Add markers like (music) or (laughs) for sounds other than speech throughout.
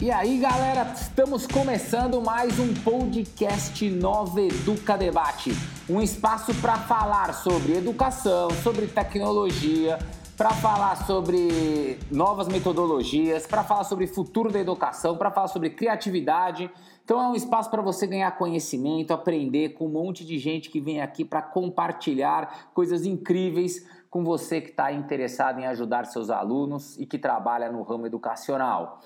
E aí, galera, estamos começando mais um podcast Nova Educa Debate, um espaço para falar sobre educação, sobre tecnologia, para falar sobre novas metodologias, para falar sobre futuro da educação, para falar sobre criatividade. Então é um espaço para você ganhar conhecimento, aprender com um monte de gente que vem aqui para compartilhar coisas incríveis com você que está interessado em ajudar seus alunos e que trabalha no ramo educacional.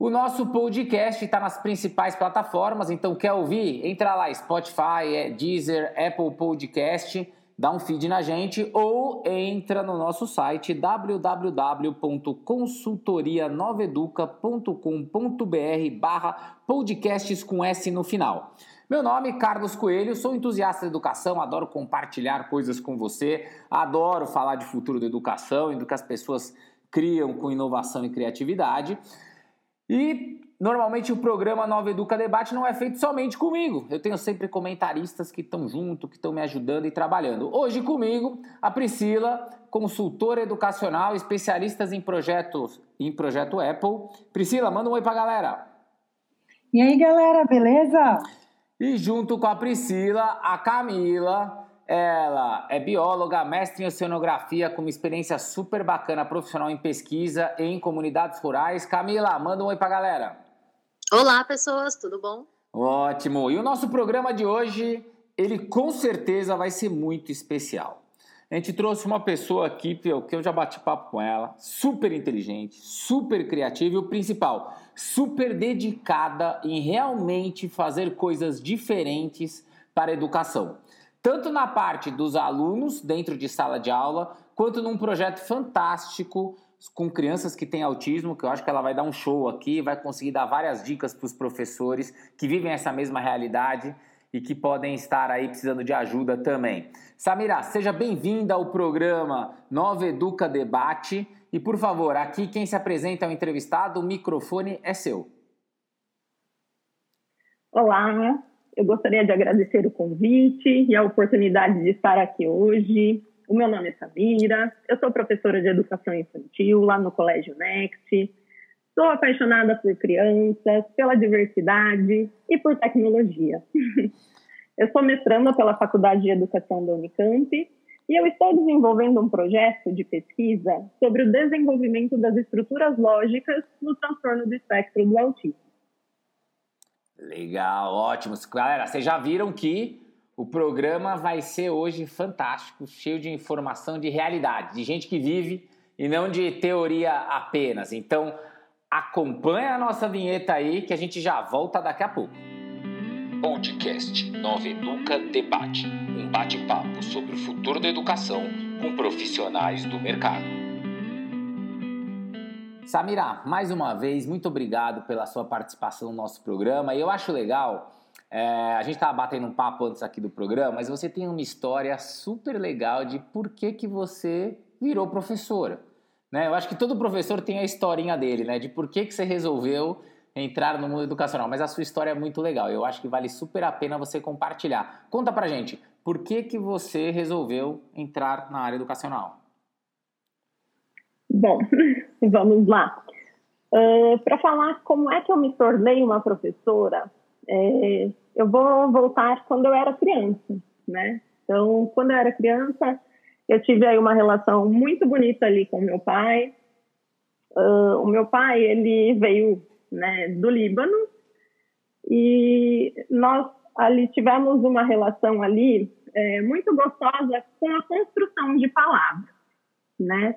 O nosso podcast está nas principais plataformas, então quer ouvir? Entra lá, Spotify, é Deezer, Apple Podcast, dá um feed na gente ou entra no nosso site www.consultorianoveduca.com.br barra podcasts com S no final. Meu nome é Carlos Coelho, sou entusiasta de educação, adoro compartilhar coisas com você, adoro falar de futuro da educação e do que as pessoas criam com inovação e criatividade. E normalmente o programa Nova Educa Debate não é feito somente comigo. Eu tenho sempre comentaristas que estão junto, que estão me ajudando e trabalhando. Hoje comigo, a Priscila, consultora educacional, especialista em projetos em projeto Apple. Priscila, manda um oi pra galera. E aí, galera, beleza? E junto com a Priscila, a Camila, ela é bióloga, mestre em oceanografia, com uma experiência super bacana profissional em pesquisa em comunidades rurais. Camila, manda um oi pra galera. Olá, pessoas, tudo bom? Ótimo. E o nosso programa de hoje, ele com certeza vai ser muito especial. A gente trouxe uma pessoa aqui, que eu já bati papo com ela, super inteligente, super criativa e o principal, super dedicada em realmente fazer coisas diferentes para a educação tanto na parte dos alunos dentro de sala de aula, quanto num projeto fantástico com crianças que têm autismo, que eu acho que ela vai dar um show aqui, vai conseguir dar várias dicas para os professores que vivem essa mesma realidade e que podem estar aí precisando de ajuda também. Samira, seja bem-vinda ao programa Nova Educa Debate. E por favor, aqui quem se apresenta é o entrevistado, o microfone é seu. Olá, eu gostaria de agradecer o convite e a oportunidade de estar aqui hoje. O meu nome é Samira, eu sou professora de educação infantil lá no Colégio Next. Sou apaixonada por crianças, pela diversidade e por tecnologia. (laughs) eu sou mestranda pela Faculdade de Educação da Unicamp e eu estou desenvolvendo um projeto de pesquisa sobre o desenvolvimento das estruturas lógicas no transtorno do espectro do autismo. Legal, ótimo. Galera, vocês já viram que o programa vai ser hoje fantástico, cheio de informação de realidade, de gente que vive e não de teoria apenas. Então, acompanha a nossa vinheta aí que a gente já volta daqui a pouco. Podcast Nova Educa Debate um bate-papo sobre o futuro da educação com profissionais do mercado. Samira, mais uma vez, muito obrigado pela sua participação no nosso programa. E eu acho legal, é, a gente estava batendo um papo antes aqui do programa, mas você tem uma história super legal de por que, que você virou professora. Né? Eu acho que todo professor tem a historinha dele, né? De por que, que você resolveu entrar no mundo educacional. Mas a sua história é muito legal. Eu acho que vale super a pena você compartilhar. Conta pra gente, por que, que você resolveu entrar na área educacional? Bom, (laughs) (laughs) vamos lá. Uh, ah, Para falar como é que eu me tornei uma professora, é, eu vou voltar quando eu era criança, né? Então, quando eu era criança, eu tive aí uma relação muito bonita ali com meu pai. Uh, o meu pai, ele veio né, do Líbano e nós ali tivemos uma relação ali é, muito gostosa com a construção de palavras, né?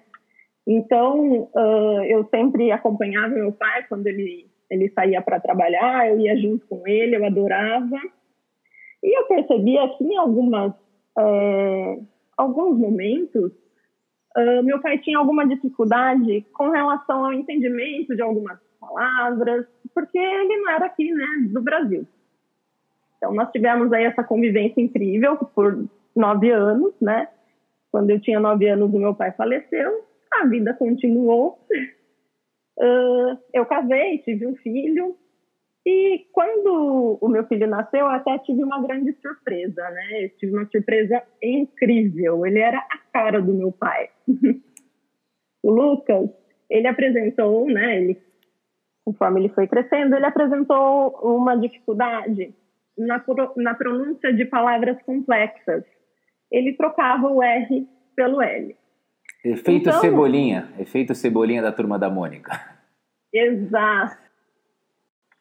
Então, uh, eu sempre acompanhava meu pai quando ele, ele saía para trabalhar, eu ia junto com ele, eu adorava. E eu percebia que em algumas, uh, alguns momentos, uh, meu pai tinha alguma dificuldade com relação ao entendimento de algumas palavras, porque ele não era aqui, né, do Brasil. Então, nós tivemos aí essa convivência incrível por nove anos, né? Quando eu tinha nove anos, o meu pai faleceu a vida continuou. Uh, eu casei, tive um filho. E quando o meu filho nasceu, eu até tive uma grande surpresa, né? Eu tive uma surpresa incrível. Ele era a cara do meu pai. (laughs) o Lucas, ele apresentou, né? Ele conforme ele foi crescendo, ele apresentou uma dificuldade na, na pronúncia de palavras complexas. Ele trocava o R pelo L. Efeito então, cebolinha, efeito cebolinha da turma da Mônica. Exato.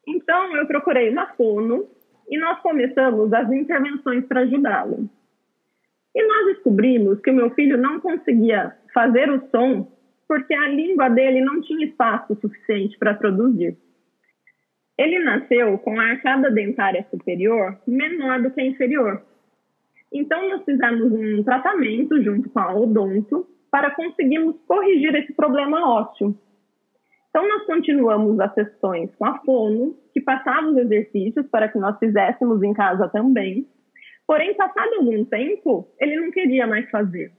Então eu procurei uma fono e nós começamos as intervenções para ajudá-lo. E nós descobrimos que o meu filho não conseguia fazer o som porque a língua dele não tinha espaço suficiente para produzir. Ele nasceu com a arcada dentária superior menor do que a inferior. Então, nós fizemos um tratamento junto com a odonto para conseguirmos corrigir esse problema ósseo. Então, nós continuamos as sessões com a fono, que passava os exercícios para que nós fizéssemos em casa também. Porém, passado algum tempo, ele não queria mais fazer.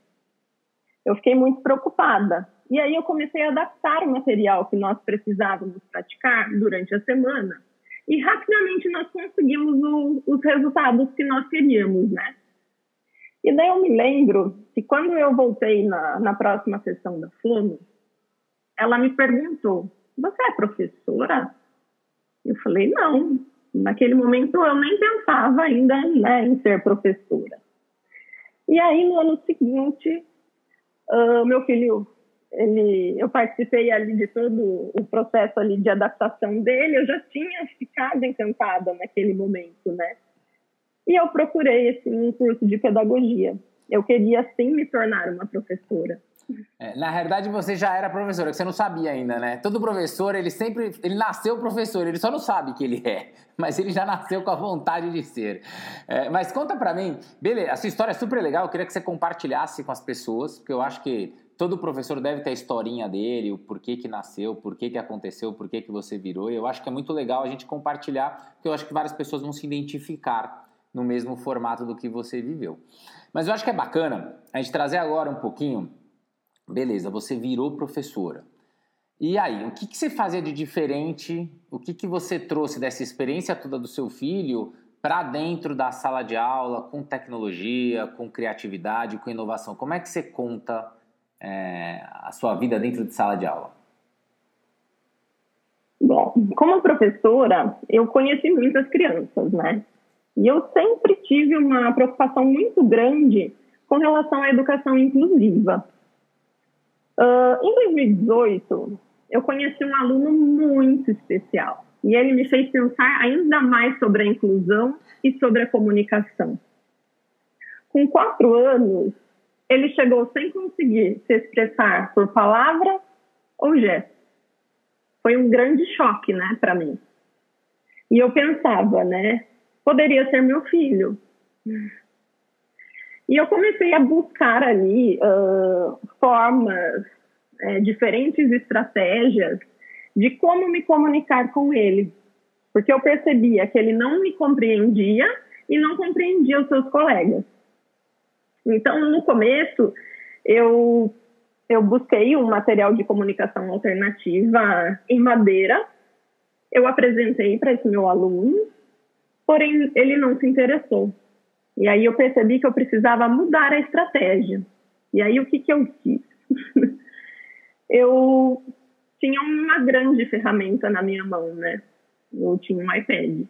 Eu fiquei muito preocupada, e aí eu comecei a adaptar o material que nós precisávamos praticar durante a semana. E rapidamente nós conseguimos o, os resultados que nós queríamos, né? E daí eu me lembro que quando eu voltei na, na próxima sessão da Fono, ela me perguntou: Você é professora? Eu falei: Não. Naquele momento eu nem pensava ainda né, em ser professora. E aí no ano seguinte, uh, meu filho ele, eu participei ali de todo o processo ali de adaptação dele, eu já tinha ficado encantada naquele momento, né? E eu procurei assim, um curso de pedagogia. Eu queria sim me tornar uma professora. É, na verdade, você já era professora, que você não sabia ainda, né? Todo professor, ele sempre, ele nasceu professor, ele só não sabe que ele é, (laughs) mas ele já nasceu com a vontade de ser. É, mas conta pra mim, beleza, a sua história é super legal, eu queria que você compartilhasse com as pessoas, porque eu acho que todo professor deve ter a historinha dele, o porquê que nasceu, o porquê que aconteceu, o porquê que você virou. E eu acho que é muito legal a gente compartilhar, porque eu acho que várias pessoas vão se identificar no mesmo formato do que você viveu. Mas eu acho que é bacana a gente trazer agora um pouquinho. Beleza, você virou professora. E aí, o que, que você fazia de diferente? O que, que você trouxe dessa experiência toda do seu filho para dentro da sala de aula, com tecnologia, com criatividade, com inovação? Como é que você conta é, a sua vida dentro de sala de aula? Bom, como professora, eu conheci muitas crianças, né? E eu sempre tive uma preocupação muito grande com relação à educação inclusiva. Uh, em 2018, eu conheci um aluno muito especial e ele me fez pensar ainda mais sobre a inclusão e sobre a comunicação. Com quatro anos, ele chegou sem conseguir se expressar por palavra ou gesto. Foi um grande choque, né, para mim. E eu pensava, né, poderia ser meu filho. E eu comecei a buscar ali uh, formas, é, diferentes estratégias de como me comunicar com ele. Porque eu percebia que ele não me compreendia e não compreendia os seus colegas. Então, no começo, eu, eu busquei um material de comunicação alternativa em madeira. Eu apresentei para esse meu aluno, porém ele não se interessou. E aí eu percebi que eu precisava mudar a estratégia. E aí o que, que eu fiz? (laughs) eu tinha uma grande ferramenta na minha mão, né? Eu tinha um iPad.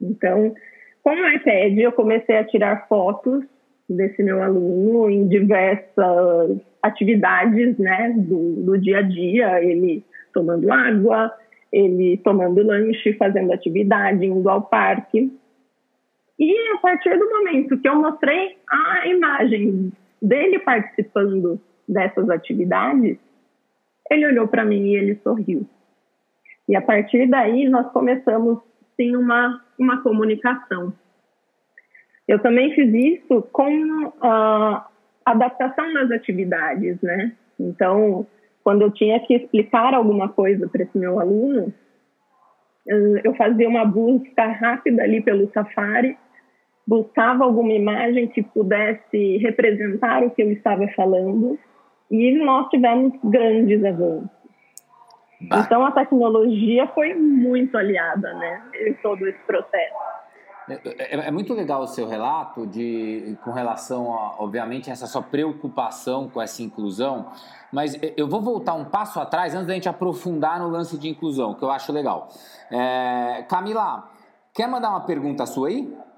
Então, com o iPad, eu comecei a tirar fotos desse meu aluno em diversas atividades né, do, do dia a dia, ele tomando água, ele tomando lanche, fazendo atividade, indo ao parque. E a partir do momento que eu mostrei a imagem dele participando dessas atividades, ele olhou para mim e ele sorriu. E a partir daí nós começamos sim uma uma comunicação. Eu também fiz isso com a adaptação das atividades, né? Então, quando eu tinha que explicar alguma coisa para esse meu aluno, eu fazia uma busca rápida ali pelo Safari, buscava alguma imagem que pudesse representar o que eu estava falando, e nós tivemos grandes avanços. Então, a tecnologia foi muito aliada, né, em todo esse processo. É, é, é, muito legal o seu relato de, com relação, a, obviamente, essa sua preocupação com essa inclusão, mas eu vou voltar um passo atrás antes da gente aprofundar no lance de inclusão, que eu acho legal. É, Camila, quer mandar uma pergunta sua aí?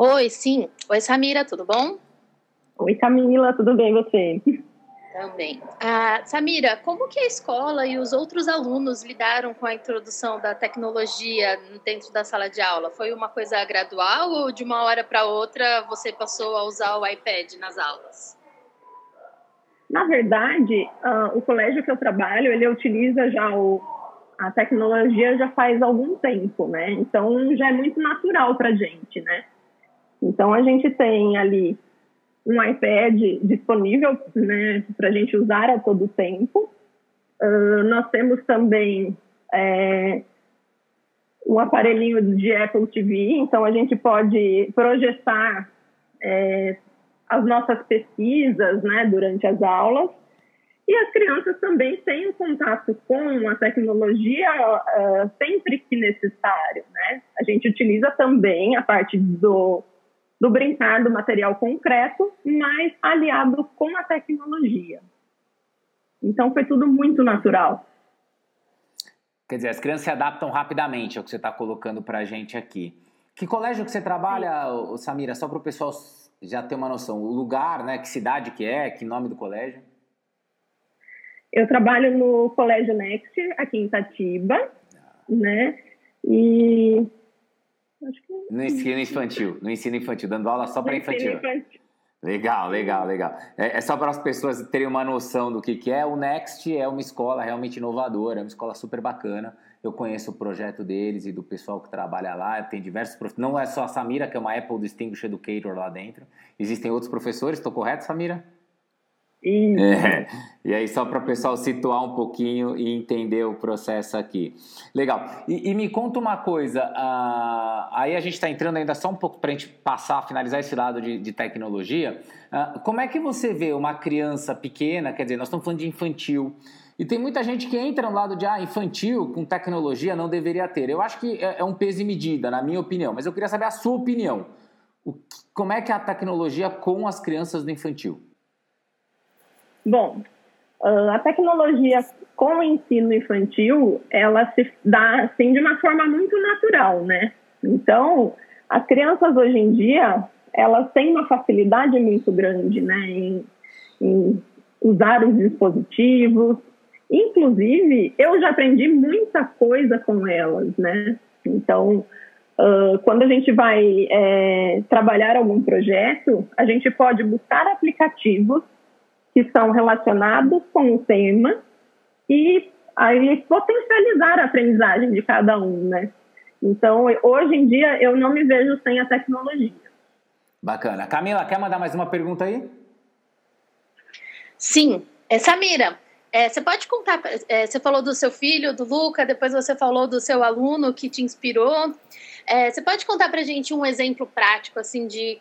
Oi, sim. Oi, Samira, tudo bom? Oi, Camila, tudo bem você? Também. Ah, Samira, como que a escola e os outros alunos lidaram com a introdução da tecnologia dentro da sala de aula? Foi uma coisa gradual ou de uma hora para outra você passou a usar o iPad nas aulas? Na verdade, uh, o colégio que eu trabalho, ele utiliza já o, a tecnologia já faz algum tempo, né? Então já é muito natural para gente, né? Então a gente tem ali um iPad disponível né, para a gente usar a todo tempo. Uh, nós temos também é, um aparelhinho de Apple TV, então a gente pode projetar é, as nossas pesquisas né, durante as aulas. E as crianças também têm um contato com a tecnologia uh, sempre que necessário. Né? A gente utiliza também a parte do do brincar do material concreto, mas aliado com a tecnologia. Então foi tudo muito natural. Quer dizer, as crianças se adaptam rapidamente ao que você está colocando para a gente aqui. Que colégio que você trabalha, Samira? Só para o pessoal já ter uma noção. O lugar, né? Que cidade que é? Que nome do colégio? Eu trabalho no Colégio Next, aqui em Itatiba, né? E no ensino infantil, no ensino infantil, dando aula só para infantil. infantil. Legal, legal, legal. É, é só para as pessoas terem uma noção do que, que é. O Next é uma escola realmente inovadora, é uma escola super bacana. Eu conheço o projeto deles e do pessoal que trabalha lá. Tem diversos professores. Não é só a Samira, que é uma Apple Distinguished Educator lá dentro. Existem outros professores, estou correto, Samira? É, e aí, só para o pessoal situar um pouquinho e entender o processo aqui. Legal. E, e me conta uma coisa, uh, aí a gente está entrando ainda só um pouco para a gente passar, finalizar esse lado de, de tecnologia. Uh, como é que você vê uma criança pequena, quer dizer, nós estamos falando de infantil, e tem muita gente que entra no lado de ah, infantil com tecnologia não deveria ter. Eu acho que é, é um peso e medida, na minha opinião, mas eu queria saber a sua opinião. O, como é que é a tecnologia com as crianças do infantil? Bom, ah, a tecnologia com o ensino infantil, ela se dá assim de uma forma muito natural, né? Então, as crianças hoje em dia, elas têm uma facilidade muito grande, né, em, em usar os dispositivos. Inclusive, eu já aprendi muita coisa com elas, né? Então, uh, quando a gente vai é, trabalhar algum projeto, a gente pode buscar aplicativos que são relacionados com o tema e aí potencializar a aprendizagem de cada um, né? Então, hoje em dia, eu não me vejo sem a tecnologia. Bacana. Camila, quer mandar mais uma pergunta aí? Sim. É, Samira, é, você pode contar, é, você falou do seu filho, do Luca, depois você falou do seu aluno que te inspirou. É, você pode contar para gente um exemplo prático, assim, de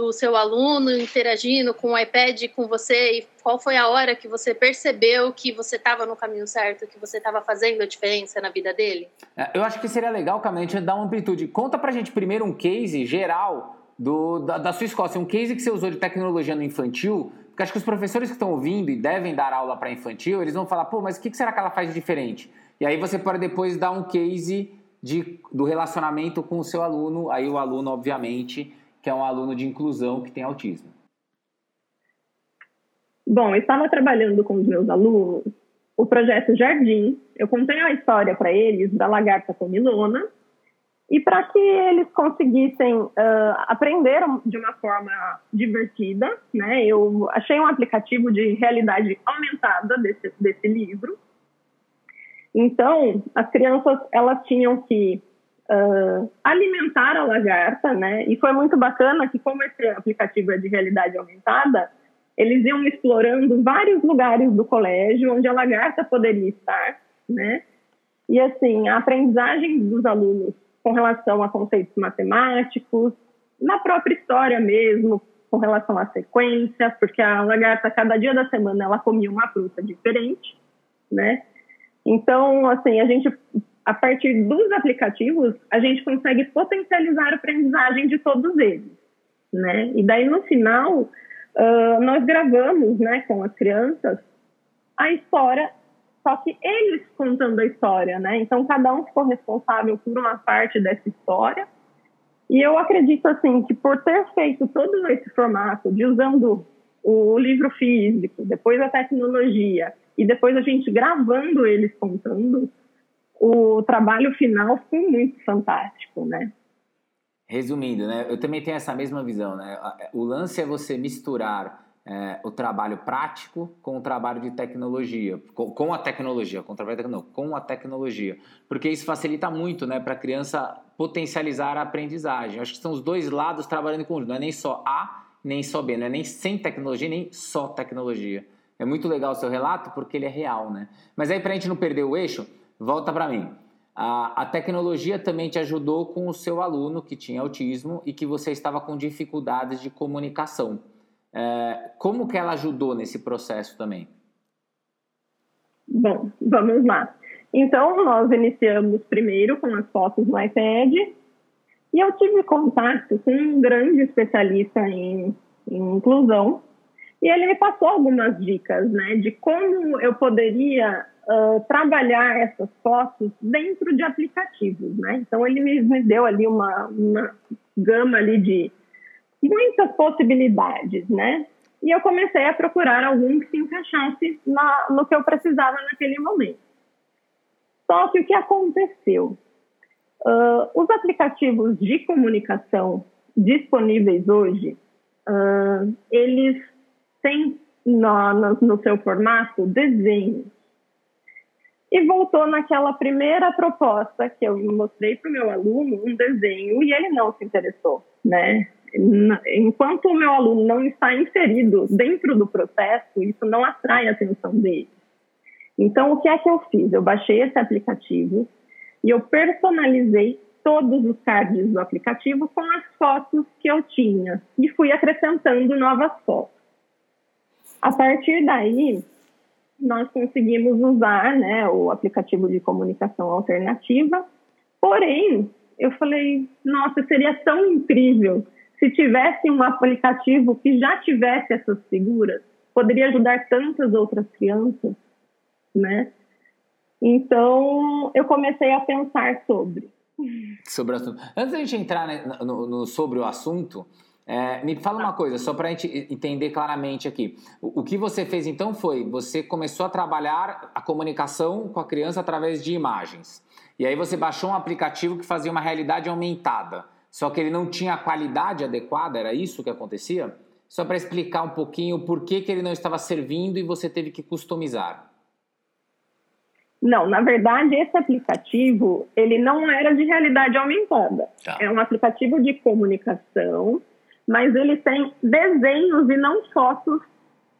do seu aluno interagindo com o iPad com você e qual foi a hora que você percebeu que você estava no caminho certo, que você estava fazendo a diferença na vida dele? É, eu acho que seria legal, Camila, a gente dar uma amplitude. Conta pra gente primeiro um case geral do, da, da sua escola, assim, um case que você usou de tecnologia no infantil, porque acho que os professores que estão ouvindo e devem dar aula para infantil, eles vão falar, pô, mas o que será que ela faz de diferente? E aí você pode depois dar um case de, do relacionamento com o seu aluno, aí o aluno, obviamente, que é um aluno de inclusão que tem autismo? Bom, eu estava trabalhando com os meus alunos o projeto Jardim. Eu contei a história para eles da lagarta comilona e para que eles conseguissem uh, aprender de uma forma divertida, né? Eu achei um aplicativo de realidade aumentada desse, desse livro. Então, as crianças elas tinham que uh, alimentar a lagarta, né? E foi muito bacana que, como esse aplicativo é de realidade aumentada, eles iam explorando vários lugares do colégio onde a lagarta poderia estar, né? E assim, a aprendizagem dos alunos com relação a conceitos matemáticos, na própria história mesmo, com relação à sequência, porque a lagarta, cada dia da semana, ela comia uma fruta diferente, né? Então, assim, a gente, a partir dos aplicativos, a gente consegue potencializar a aprendizagem de todos eles, né? E daí, no final, uh, nós gravamos, né, com as crianças, a história, só que eles contando a história, né? Então, cada um ficou responsável por uma parte dessa história. E eu acredito, assim, que por ter feito todo esse formato de usando o livro físico, depois a tecnologia, e depois a gente gravando eles contando, o trabalho final ficou muito fantástico, né? Resumindo, né? Eu também tenho essa mesma visão, né? O lance é você misturar é, o trabalho prático com o trabalho de tecnologia, com, com a tecnologia, com o trabalho não, com a tecnologia, porque isso facilita muito, né, para a criança potencializar a aprendizagem. Acho que são os dois lados trabalhando em conjunto, não é nem só A nem só B, não é nem sem tecnologia, nem só tecnologia. É muito legal o seu relato porque ele é real, né? Mas aí, para a gente não perder o eixo, volta para mim. A, a, tecnologia também te ajudou com o seu aluno que tinha autismo e que você estava com dificuldades de comunicação. É, como que ela ajudou nesse processo também? Bom, vamos lá. Então, nós iniciamos primeiro com as fotos no iPad e eu tive contato com um grande especialista em, em inclusão e ele me passou algumas dicas, né, de como eu poderia trabalhar essas fotos dentro de aplicativos, né. Então ele me, me deu ali uma, uma gama ali de muitas possibilidades, né. E eu comecei a procurar algum que se encaixasse na, no que eu precisava naquele momento. Só que o que aconteceu? Uh, os aplicativos de comunicação disponíveis hoje, uh, eles têm no, no, no, seu formato desenhos. E voltou naquela primeira proposta que eu mostrei para o meu aluno, um desenho, e ele não se interessou, né? Enquanto o meu aluno não está inserido dentro do processo, isso não atrai a atenção dele. Então, o que é que eu fiz? Eu baixei esse aplicativo, e eu personalizei todos os cards do aplicativo com as fotos que eu tinha e fui acrescentando novas fotos. A partir daí, nós conseguimos usar né, o aplicativo de comunicação alternativa, porém, eu falei, nossa, seria tão incrível se tivesse um aplicativo que já tivesse essas figuras, poderia ajudar tantas outras crianças, né? Então, eu comecei a pensar sobre. Sobre o assunto. Antes da gente entrar né, no, no, sobre o assunto, é, me fala uma coisa, só para a gente entender claramente aqui. O, o, que você fez então foi, você começou a trabalhar a comunicação com a criança através de imagens. E aí você baixou um aplicativo que fazia uma realidade aumentada. Só que ele não tinha a qualidade adequada, era isso que acontecia? Só para explicar um pouquinho por que, que ele não estava servindo e você teve que customizar. Não, na verdade, esse aplicativo, ele não era de realidade aumentada. Tá. É um aplicativo de comunicação, mas ele tem desenhos e não fotos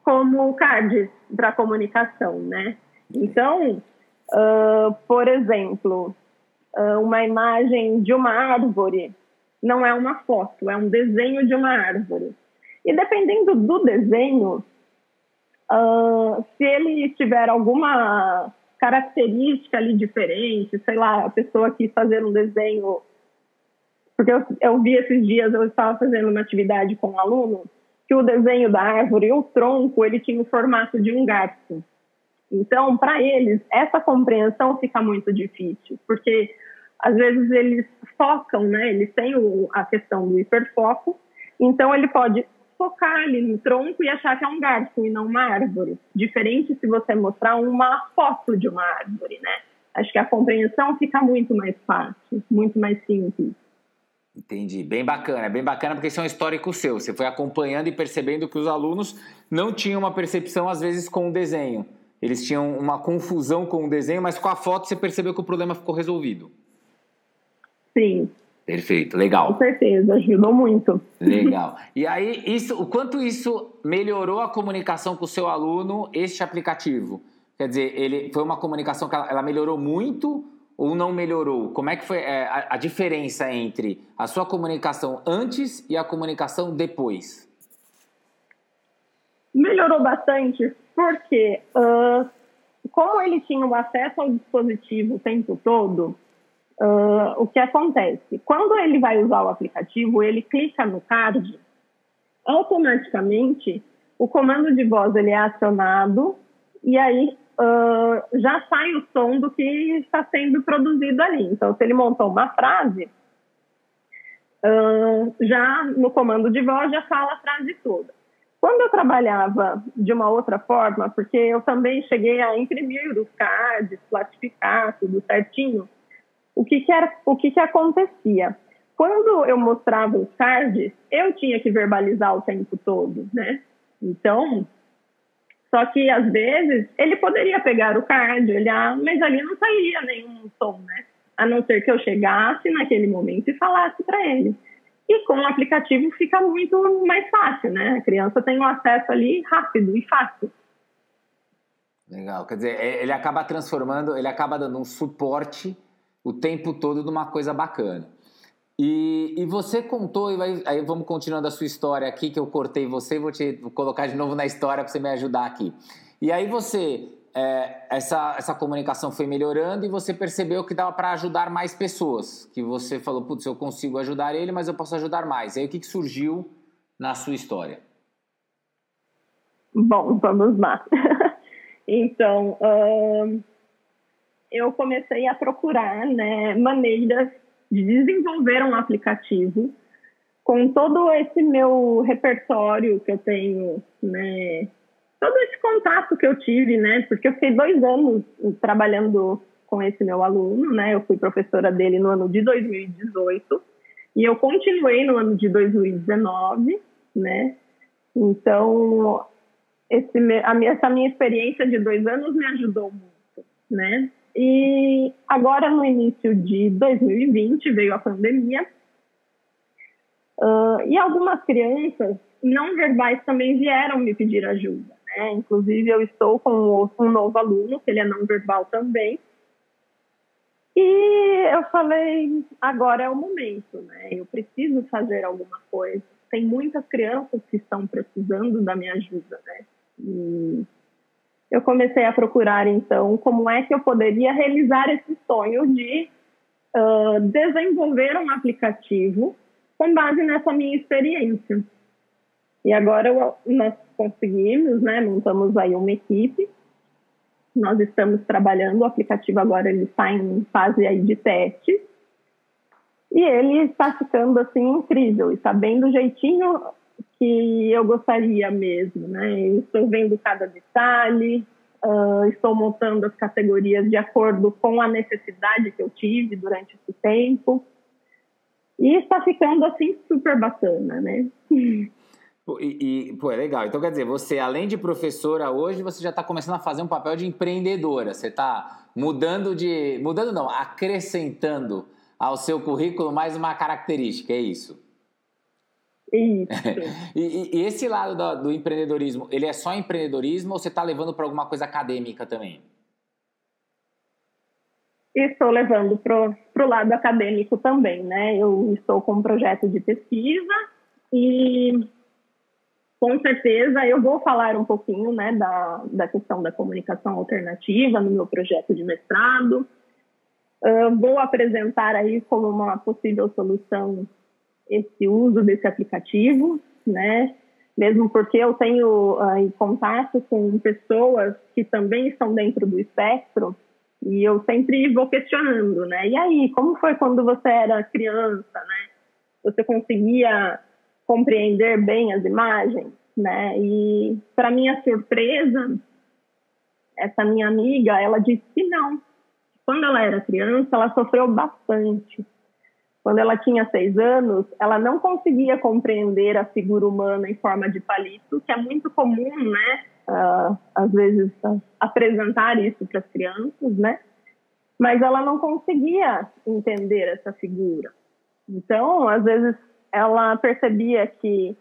como cards para comunicação, né? Então, uh, por exemplo, uh, uma imagem de uma árvore não é uma foto, é um desenho de uma árvore. E dependendo do desenho, uh, se ele tiver alguma característica ali diferente, sei lá, a pessoa quis fazer um desenho. Porque eu, eu vi esses dias, eu estava fazendo uma atividade com um aluno, que o desenho da árvore, o tronco, ele tinha o formato de um gato. Então, para eles, essa compreensão fica muito difícil, porque às vezes eles focam, né? Eles têm o, a questão do hiperfoco, então ele pode focar ali no tronco e achar que é um garfo e não uma árvore. Diferente se você mostrar uma foto de uma árvore, né? Acho que a compreensão fica muito mais fácil, muito mais simples. Entendi. Bem bacana, bem bacana porque esse é um histórico seu. Você foi acompanhando e percebendo que os alunos não tinham uma percepção, às vezes, com o desenho. Eles tinham uma confusão com o desenho, mas com a foto você percebeu que o problema ficou resolvido. Sim, Perfeito, legal. Com certeza, ajudou muito. Legal. (laughs) E aí, isso, o quanto isso melhorou a comunicação com o seu aluno, este aplicativo? Quer dizer, ele foi uma comunicação que ela, ela melhorou muito ou não melhorou? Como é que foi é, a, a, diferença entre a sua comunicação antes e a comunicação depois? Melhorou bastante, porque uh, como ele tinha o acesso ao dispositivo o tempo todo, uh, o que acontece? Quando ele vai usar o aplicativo, ele clica no card, automaticamente o comando de voz ele é acionado e aí uh, já sai o som do que está sendo produzido ali. Então, se ele montou uma frase, uh, já no comando de voz já fala a frase toda. Quando eu trabalhava de uma outra forma, porque eu também cheguei a imprimir os cards, classificar tudo certinho, o que, que, era, o que, que acontecia? Quando eu mostrava os cards, eu tinha que verbalizar o tempo todo, né? Então, só que às vezes ele poderia pegar o card, olhar, mas ali não sairia nenhum som, né? A não ser que eu chegasse naquele momento e falasse para ele. E com o aplicativo fica muito mais fácil, né? A criança tem um acesso ali rápido e fácil. Legal, quer dizer, é, ele acaba transformando, ele acaba dando um suporte o tempo todo de uma coisa bacana. E, e você contou, e vai, aí vamos continuando a sua história aqui, que eu cortei você, vou te colocar de novo na história para você me ajudar aqui. E aí você é, essa, essa comunicação foi melhorando e você percebeu que dava para ajudar mais pessoas. Que você falou, putz, eu consigo ajudar ele, mas eu posso ajudar mais. E aí o que, que surgiu na sua história? Bom, vamos lá. (laughs) então, eu comecei a procurar né, maneiras de desenvolver um aplicativo com todo esse meu repertório que eu tenho, né, todo esse contato que eu tive, né? Porque eu fiquei dois anos trabalhando com esse meu aluno, né? Eu fui professora dele no ano de 2018 e eu continuei no ano de 2019, né? Então, esse, a minha, essa minha experiência de dois anos me ajudou muito, né? E agora, no início de 2020, veio a pandemia uh, e algumas crianças não verbais também vieram me pedir ajuda. Né? Inclusive, eu estou com um novo aluno, que ele é não verbal também. E eu falei, agora é o momento, né? Eu preciso fazer alguma coisa. Tem muitas crianças que estão precisando da minha ajuda, né? E eu comecei a procurar, então, como é que eu poderia realizar esse sonho de uh, desenvolver um aplicativo com base nessa minha experiência. E agora nós conseguimos, né? Montamos aí uma equipe. Nós estamos trabalhando, o aplicativo agora ele está em fase aí de teste. E ele está ficando assim incrível, está bem do jeitinho que eu gostaria mesmo, né? Eu estou vendo cada detalhe, uh, estou montando as categorias de acordo com a necessidade que eu tive durante esse tempo. E está ficando assim super bacana, né? (laughs) E, e, pô, é legal. Então, quer dizer, você, além de professora hoje, você já está começando a fazer um papel de empreendedora. Você está mudando de. Mudando não, acrescentando ao seu currículo mais uma característica, é isso? Isso. (laughs) e, e, esse lado do, do, empreendedorismo, ele é só empreendedorismo ou você está levando para alguma coisa acadêmica também? Estou levando para o lado acadêmico também, né? Eu estou com um projeto de pesquisa e com certeza eu vou falar um pouquinho né, da, da questão da comunicação alternativa no meu projeto de mestrado. Uh, vou apresentar aí como uma possível solução esse uso desse aplicativo, né? Mesmo porque eu tenho uh, contato com pessoas que também estão dentro do espectro e eu sempre vou questionando, né? E aí, como foi quando você era criança, né? Você conseguia compreender bem as imagens, né? E para minha surpresa, essa minha amiga, ela disse que não. Quando ela era criança, ela sofreu bastante. Quando ela tinha seis anos, ela não conseguia compreender a figura humana em forma de palito, que é muito comum, né? Uh, às vezes uh, apresentar isso para as crianças, né? Mas ela não conseguia entender essa figura. Então, às vezes ela percebia que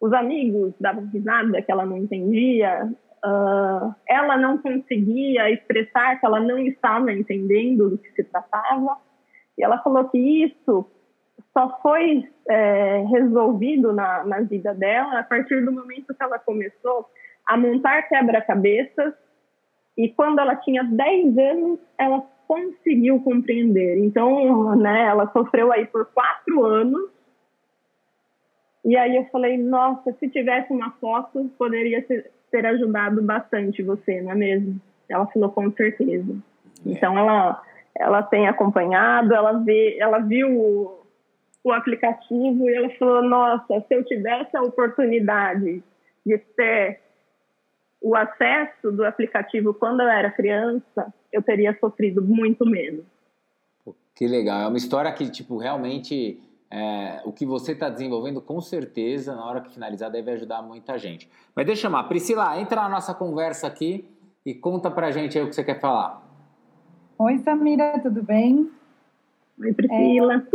os amigos davam risada, que ela não entendia, uh, ela não conseguia expressar que ela não estava entendendo do que se tratava. E ela falou que isso só foi é, resolvido na, na vida dela a partir do momento que ela começou a montar quebra-cabeças e quando ela tinha 10 anos, ela conseguiu compreender. Então, né, ela sofreu aí por quatro anos. E aí eu falei, nossa, se tivesse uma foto, poderia ter, ajudado bastante você, não é mesmo? Ela falou com certeza. É. Então ela ela tem acompanhado, ela vê, ela viu o, o aplicativo e ela falou, nossa, se eu tivesse a oportunidade de ter o acesso do aplicativo quando eu era criança, eu teria sofrido muito menos. Que legal, é uma história que, tipo, realmente é, o que você está desenvolvendo, com certeza, na hora que finalizar, deve ajudar muita gente. Mas deixa eu chamar. Priscila, entra na nossa conversa aqui e conta pra gente aí o que você quer falar. Oi, Samira, tudo bem? Oi, Priscila.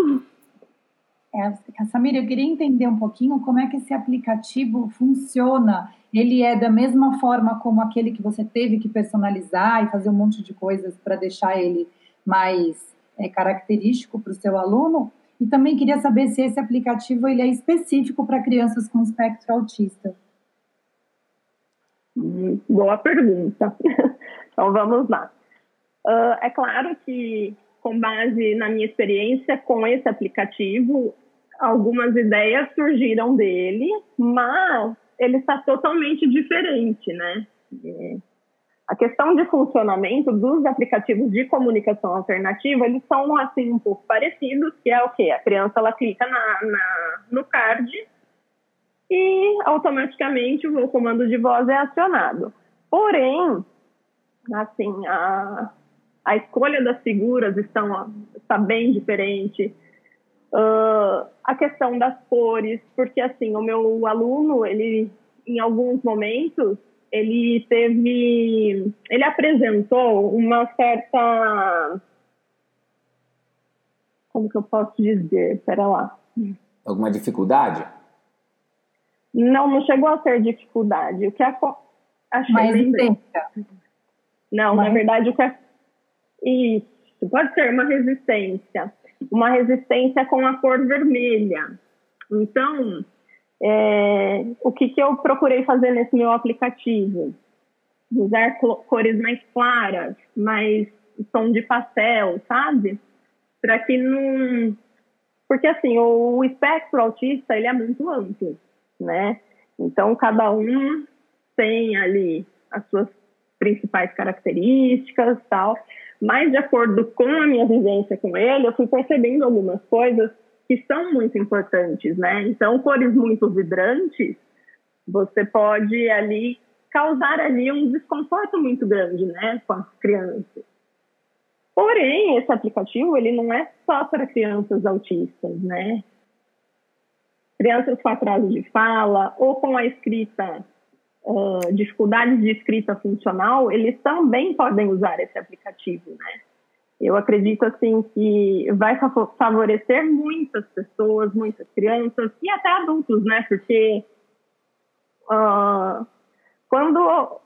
É, é, Samira, eu queria entender um pouquinho como é que esse aplicativo funciona ele é da mesma forma como aquele que você teve que personalizar e fazer um monte de coisas para deixar ele mais é, característico para o seu aluno? E também queria saber se esse aplicativo ele é específico para crianças com espectro autista. Hum, boa pergunta. (laughs) então vamos lá. Uh, é claro que, com base na minha experiência com esse aplicativo, algumas ideias surgiram dele, mas ele está totalmente diferente, né? A questão de funcionamento dos aplicativos de comunicação alternativa, eles são assim um pouco parecidos, que é o quê? A criança ela clica na, na no card e automaticamente o comando de voz é acionado. Porém, assim, a, a escolha das figuras estão, está bem diferente. Uh, a questão das cores, porque assim, o meu aluno, ele, em alguns momentos, ele teve, ele apresentou uma certa, como que eu posso dizer, espera lá. Alguma dificuldade? Não, não chegou a ser dificuldade. O que a, achei Mais resistência. Não, Mas... na verdade, o que a, isso, pode ser uma resistência uma resistência com a cor vermelha. Então, é, o que, que eu procurei fazer nesse meu aplicativo? Usar cores mais claras, mais tom de pastel, sabe? Para que não. Porque, assim, o espectro autista ele é muito amplo, né? Então, cada um tem ali as suas principais características tal mas de acordo com a minha vivência com ele, eu fui percebendo algumas coisas que são muito importantes, né? Então, cores muito vibrantes, você pode ali causar ali um desconforto muito grande, né, com as crianças. Porém, esse aplicativo ele não é só para crianças autistas, né? Crianças com atraso de fala ou com a escrita uh, dificuldades de escrita funcional, eles também podem usar esse aplicativo, né? Eu acredito assim que vai favorecer muitas pessoas, muitas crianças e até adultos, né? Porque uh, quando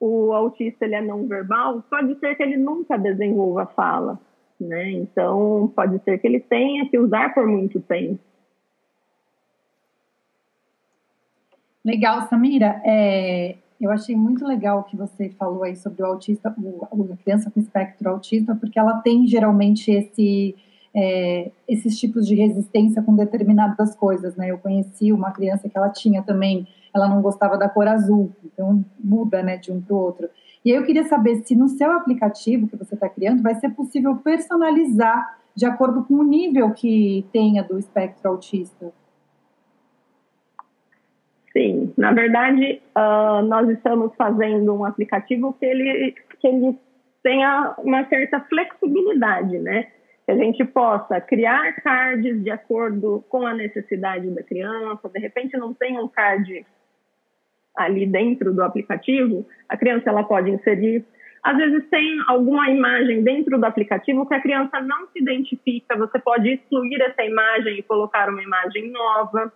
o autista ele é não verbal, pode ser que ele nunca desenvolva fala, né? Então pode ser que ele tenha que usar por muito tempo. Legal, Samira. É, eu achei muito legal o que você falou aí sobre o autista, o, a criança com espectro autista, porque ela tem geralmente esse, é, esses tipos de resistência com determinadas coisas, né? Eu conheci uma criança que ela tinha também, ela não gostava da cor azul, então muda, né, de um para o outro. E aí eu queria saber se no seu aplicativo que você está criando vai ser possível personalizar de acordo com o nível que tenha do espectro autista. Sim, na verdade, uh, nós estamos fazendo um aplicativo que ele, que ele tenha uma certa flexibilidade, né? Que a gente possa criar cards de acordo com a necessidade da criança, de repente não tem um card ali dentro do aplicativo, a criança ela pode inserir. Às vezes tem alguma imagem dentro do aplicativo que a criança não se identifica, você pode excluir essa imagem e colocar uma imagem nova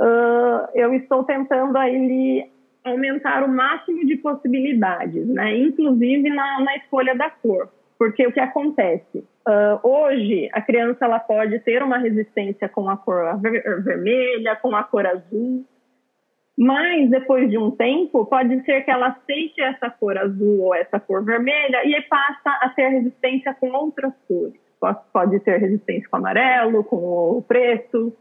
uh, eu estou tentando aí aumentar o máximo de possibilidades, né? Inclusive na, na escolha da cor, porque o que acontece uh, hoje a criança ela pode ter uma resistência com a cor ver vermelha, com a cor azul, Mas depois de um tempo, pode ser que ela aceite essa cor azul ou essa cor vermelha e passa a ter resistência com outras cores. Pode ter resistência com amarelo, com o preto.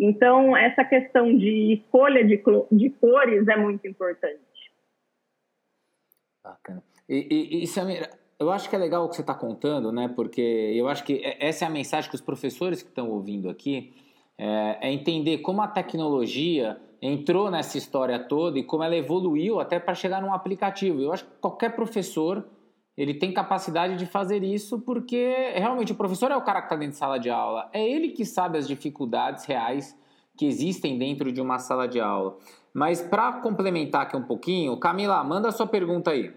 Então, essa questão de escolha de, de cores é muito importante. Bacana. E, e, e Samira, eu acho que é legal o que você está contando, né? Porque eu acho que é, essa é a mensagem que os professores que estão ouvindo aqui é, é entender como a tecnologia entrou nessa história toda e como ela evoluiu até para chegar num aplicativo. Eu acho que qualquer professor ele tem capacidade de fazer isso porque realmente o professor é o cara que está dentro de sala de aula. É ele que sabe as dificuldades reais que existem dentro de uma sala de aula. Mas para complementar aqui um pouquinho, Camila, manda a sua pergunta aí.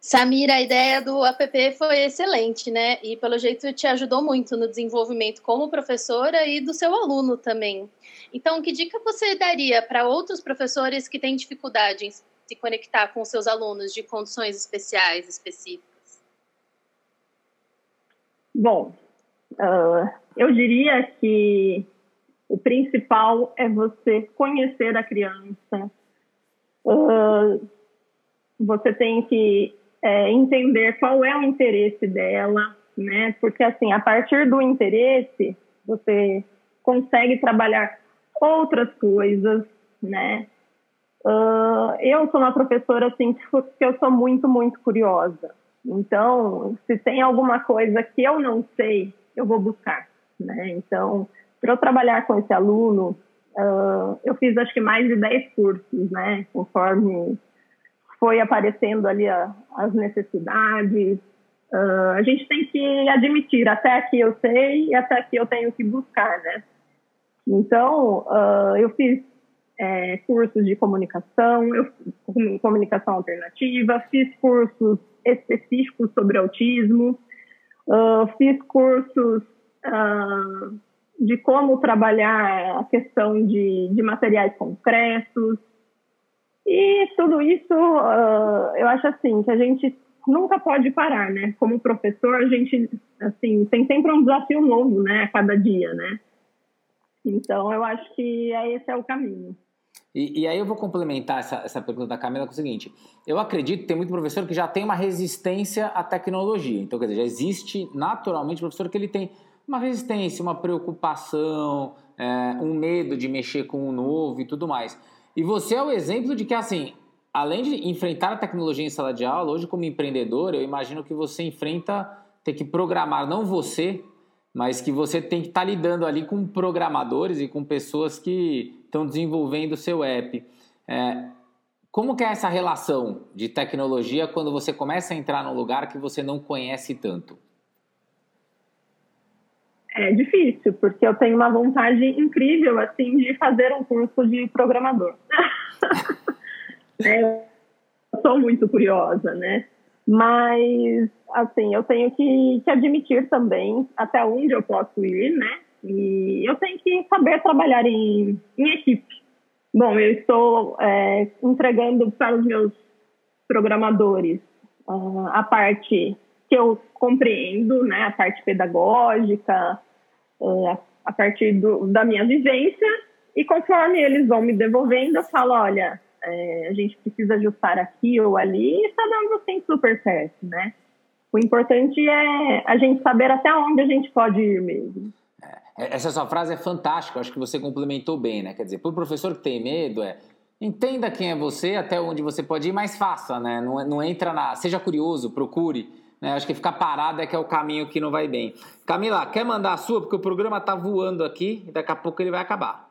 Samira, a ideia do app foi excelente, né? E pelo jeito te ajudou muito no desenvolvimento como professora e do seu aluno também. Então, que dica você daria para outros professores que têm dificuldade em se conectar com seus alunos de condições especiais, específicas? Bom, uh, eu diria que o principal é você conhecer a criança. Uh, você tem que é, entender qual é o interesse dela, né? Porque assim, a partir do interesse, você consegue trabalhar outras coisas, né? Uh, eu sou uma professora assim que eu sou muito, muito curiosa. Então, se tem alguma coisa que eu não sei, eu vou buscar, né? Então, para eu trabalhar com esse aluno, uh, eu fiz acho que mais de 10 cursos, né? Conforme foi aparecendo ali a, as necessidades. Uh, a gente tem que admitir, até aqui eu sei e até aqui eu tenho que buscar, né? Então, eu fiz é, cursos de comunicação, eu, comunicação alternativa, fiz cursos específicos sobre autismo, uh, fiz cursos de como trabalhar a questão de, de materiais concretos, e tudo isso, uh, eu acho assim, que a gente nunca pode parar, né? Como professor, a gente, assim, tem sempre um desafio novo, né? A cada dia, né? Então, eu acho que esse é o caminho. E, e, aí eu vou complementar essa, essa pergunta da Camila com o seguinte: eu acredito que tem muito professor que já tem uma resistência à tecnologia. Então, quer dizer, já existe naturalmente professor que ele tem uma resistência, uma preocupação, é, um medo de mexer com o novo e tudo mais. E você é o exemplo de que, assim, além de enfrentar a tecnologia em sala de aula, hoje como empreendedor, eu imagino que você enfrenta ter que programar, não você, mas que você tem que estar tá lidando ali com programadores e com pessoas que estão desenvolvendo o seu app. É, como que é essa relação de tecnologia quando você começa a entrar num lugar que você não conhece tanto? É difícil, porque eu tenho uma vontade incrível, assim, de fazer um curso de programador. (laughs) é, eu sou muito curiosa, né? Mas, assim, eu tenho que, que admitir também até onde eu posso ir, né? E eu tenho que saber trabalhar em, em equipe. Bom, eu estou é, entregando para os meus programadores uh, a parte que eu compreendo, né, a parte pedagógica, é, a partir do, da minha vivência, e conforme eles vão me devolvendo, eu falo, olha, é, a gente precisa ajustar aqui ou ali, e está dando assim super certo, né? O importante é a gente saber até onde a gente pode ir mesmo. É, essa sua frase é fantástica, acho que você complementou bem, né? Quer dizer, para o professor que tem medo, é entenda quem é você, até onde você pode ir, mas faça, né? Não, não entra na. Seja curioso, procure. Né? Acho que ficar parado é que é o caminho que não vai bem. Camila, quer mandar a sua? Porque o programa está voando aqui e daqui a pouco ele vai acabar.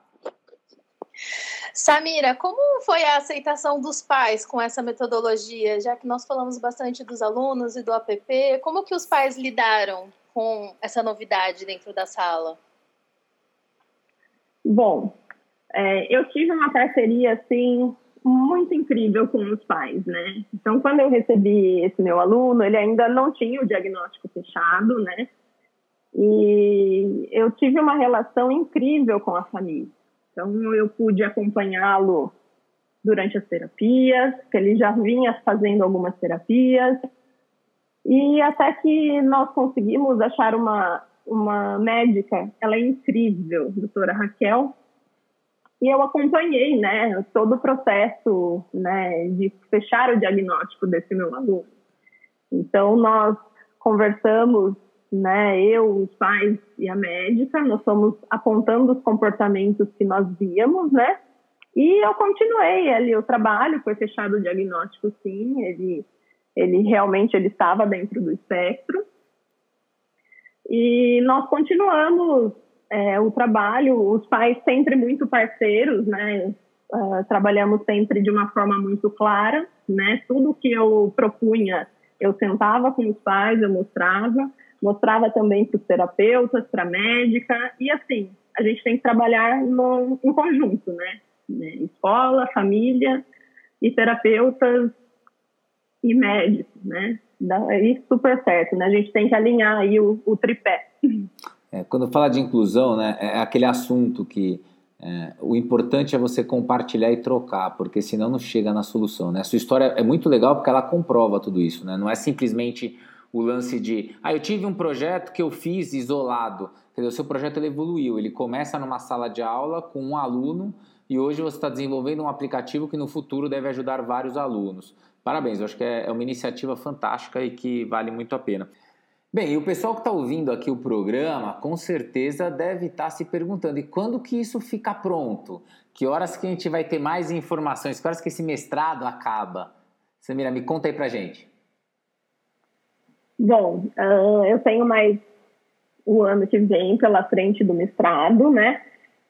Samira, como foi a aceitação dos pais com essa metodologia? Já que nós falamos bastante dos alunos e do app, como que os pais lidaram com essa novidade dentro da sala? Bom, é, eu tive uma parceria assim muito incrível com os pais, né? Então, quando eu recebi esse meu aluno, ele ainda não tinha o diagnóstico fechado, né? E eu tive uma relação incrível com a família. Então, eu pude acompanhá-lo durante as terapias, que ele já vinha fazendo algumas terapias, e até que nós conseguimos achar uma, uma médica, ela é incrível, doutora Raquel, e eu acompanhei, né, todo o processo, né, de fechar o diagnóstico desse meu aluno. Então, nós conversamos, né, eu, os pais e a médica, nós fomos apontando os comportamentos que nós víamos, né, e eu continuei ali o trabalho, foi fechado o diagnóstico, sim, ele, ele realmente ele estava dentro do espectro. E nós continuamos é, o trabalho, os pais sempre muito parceiros, né? Uh, trabalhamos sempre de uma forma muito clara, né? Tudo que eu propunha, eu sentava com os pais, eu mostrava, mostrava também para os terapeutas, para a médica, e assim, a gente tem que trabalhar no, em conjunto, né? né? Escola, família e terapeutas e médicos, né? Dá isso super certo, né? A gente tem que alinhar aí o, o tripé. É, quando fala de inclusão, né, é aquele assunto que é, o importante é você compartilhar e trocar, porque senão não chega na solução. Né? A sua história é muito legal porque ela comprova tudo isso. Né? Não é simplesmente o lance de, ah, eu tive um projeto que eu fiz isolado. Quer dizer, o seu projeto ele evoluiu. Ele começa numa sala de aula com um aluno e hoje você está desenvolvendo um aplicativo que no futuro deve ajudar vários alunos. Parabéns, eu acho que é, é uma iniciativa fantástica e que vale muito a pena. Bem, e o pessoal que está ouvindo aqui o programa, com certeza deve estar tá se perguntando, e quando que isso fica pronto? Que horas que a gente vai ter mais informações? Que horas que esse mestrado acaba? Samira, me conta aí pra gente. Bom, uh, eu tenho mais o ano que vem pela frente do mestrado, né?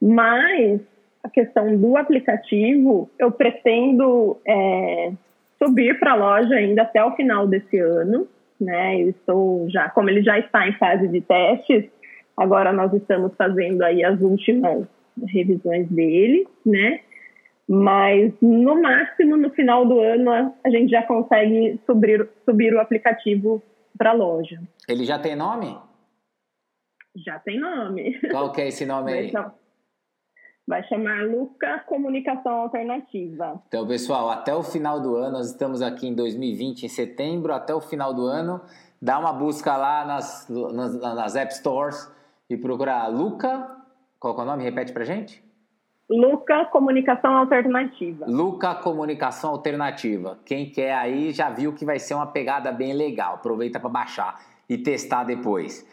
Mas a questão do aplicativo, eu pretendo é, subir para a loja ainda até o final desse ano né? Eu estou já, como ele já está em fase de testes, agora nós estamos fazendo aí as últimas revisões dele, né? Mas no máximo no final do ano a gente já consegue subir, subir o aplicativo para a loja. Ele já tem nome? Já tem nome. Qual que é esse nome (laughs) aí? Vai chamar Luca Comunicação Alternativa. Então, pessoal, até o final do ano, nós estamos aqui em 2020, em setembro, até o final do ano, dá uma busca lá nas, nas, nas App Stores e procurar Luca. Qual é o nome? Repete pra gente. Luca Comunicação Alternativa. Luca Comunicação Alternativa. Quem quer aí já viu que vai ser uma pegada bem legal. Aproveita para baixar e testar depois.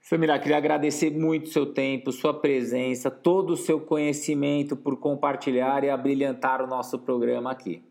Samira, queria agradecer muito o seu tempo, sua presença, todo o seu conhecimento por compartilhar e abrilhantar o nosso programa aqui.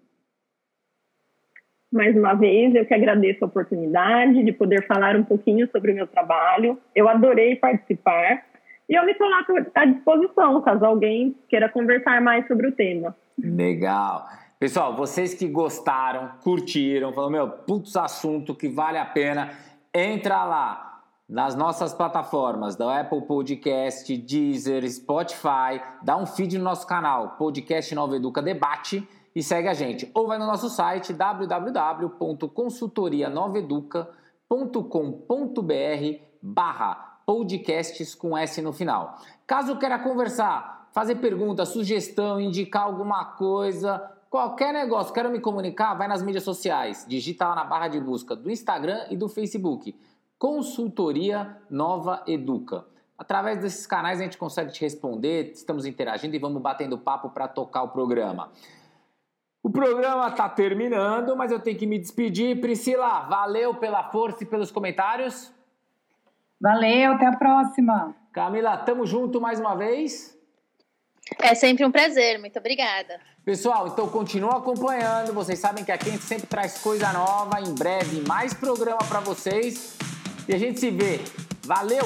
Mais uma vez, eu que agradeço a oportunidade de poder falar um pouquinho sobre o meu trabalho. Eu adorei participar e eu me coloco à disposição caso alguém queira conversar mais sobre o tema. Legal. Pessoal, vocês que gostaram, curtiram, falaram, meu, putz assunto que vale a pena, entra lá nas nossas plataformas da Apple Podcast, Deezer, Spotify, dá um feed no nosso canal, Podcast Nova Educa Debate e segue a gente. Ou vai no nosso site www.consultorianoveduca.com.br barra podcasts com S no final. Caso queira conversar, fazer pergunta, sugestão, indicar alguma coisa, qualquer negócio, quero me comunicar, vai nas mídias sociais, digita lá na barra de busca do Instagram e do Facebook. Consultoria Nova Educa. Através desses canais a gente consegue te responder, estamos interagindo e vamos batendo papo para tocar o programa. O programa está terminando, mas eu tenho que me despedir. Priscila, valeu pela força e pelos comentários. Valeu, até a próxima. Camila, tamo junto mais uma vez. É sempre um prazer, muito obrigada. Pessoal, então continua acompanhando. Vocês sabem que aqui a gente sempre traz coisa nova. Em breve, mais programa para vocês. E a gente se vê. Valeu!